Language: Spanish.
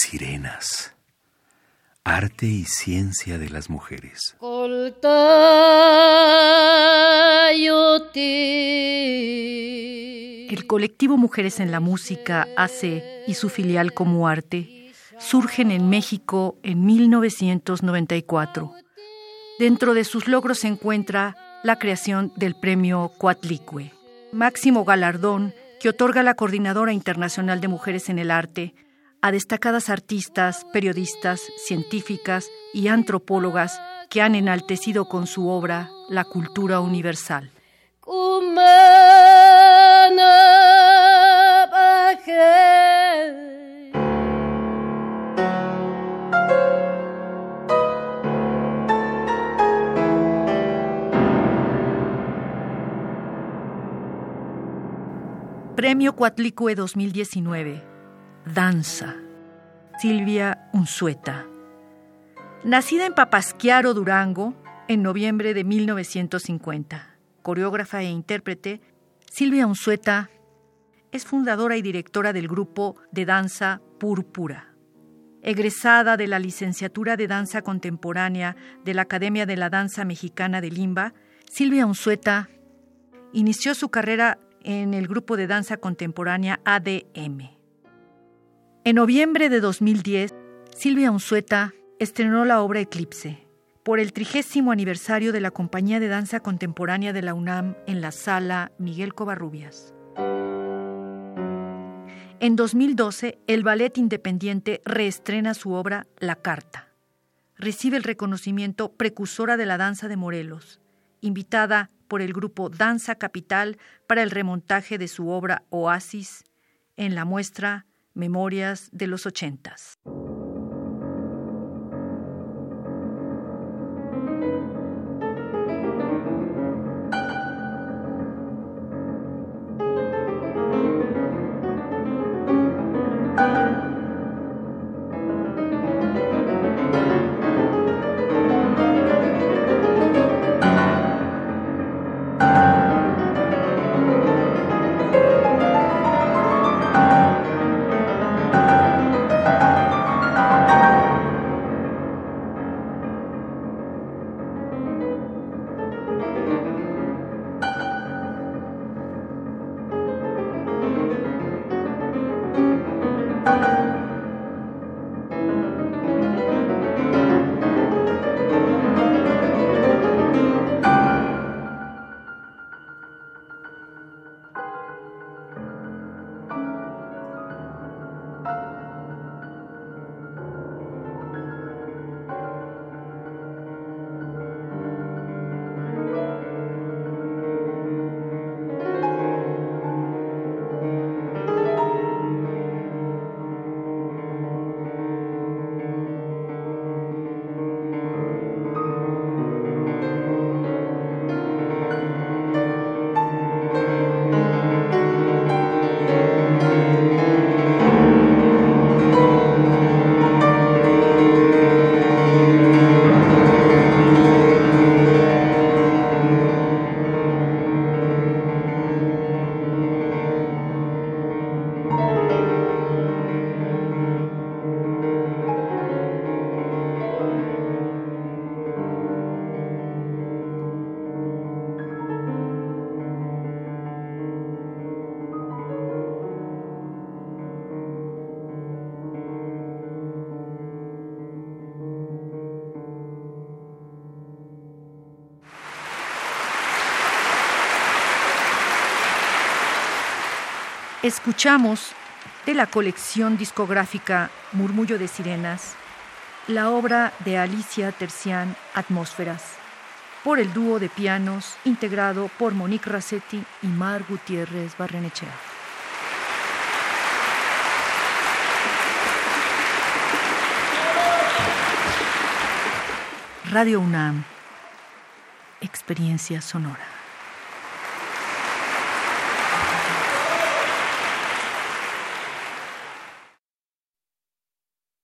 sirenas. Arte y ciencia de las mujeres. El colectivo Mujeres en la Música, ACE, y su filial Como Arte surgen en México en 1994. Dentro de sus logros se encuentra la creación del premio Coatlicue, máximo galardón que otorga la Coordinadora Internacional de Mujeres en el Arte a destacadas artistas, periodistas, científicas y antropólogas que han enaltecido con su obra la cultura universal. Premio Cuatlicue 2019. Danza. Silvia Unzueta. Nacida en Papasquiaro, Durango, en noviembre de 1950. Coreógrafa e intérprete, Silvia Unzueta es fundadora y directora del grupo de danza Púrpura. Egresada de la licenciatura de danza contemporánea de la Academia de la Danza Mexicana de Limba, Silvia Unzueta inició su carrera en el grupo de danza contemporánea ADM. En noviembre de 2010, Silvia Unzueta estrenó la obra Eclipse por el trigésimo aniversario de la Compañía de Danza Contemporánea de la UNAM en la sala Miguel Covarrubias. En 2012, el Ballet Independiente reestrena su obra La Carta. Recibe el reconocimiento Precursora de la Danza de Morelos, invitada por el grupo Danza Capital para el remontaje de su obra Oasis en la muestra Memorias de los Ochentas. Escuchamos de la colección discográfica Murmullo de Sirenas la obra de Alicia Tercián Atmósferas por el dúo de pianos integrado por Monique Rassetti y Mar Gutiérrez Barrenechea. Radio UNAM, experiencia sonora.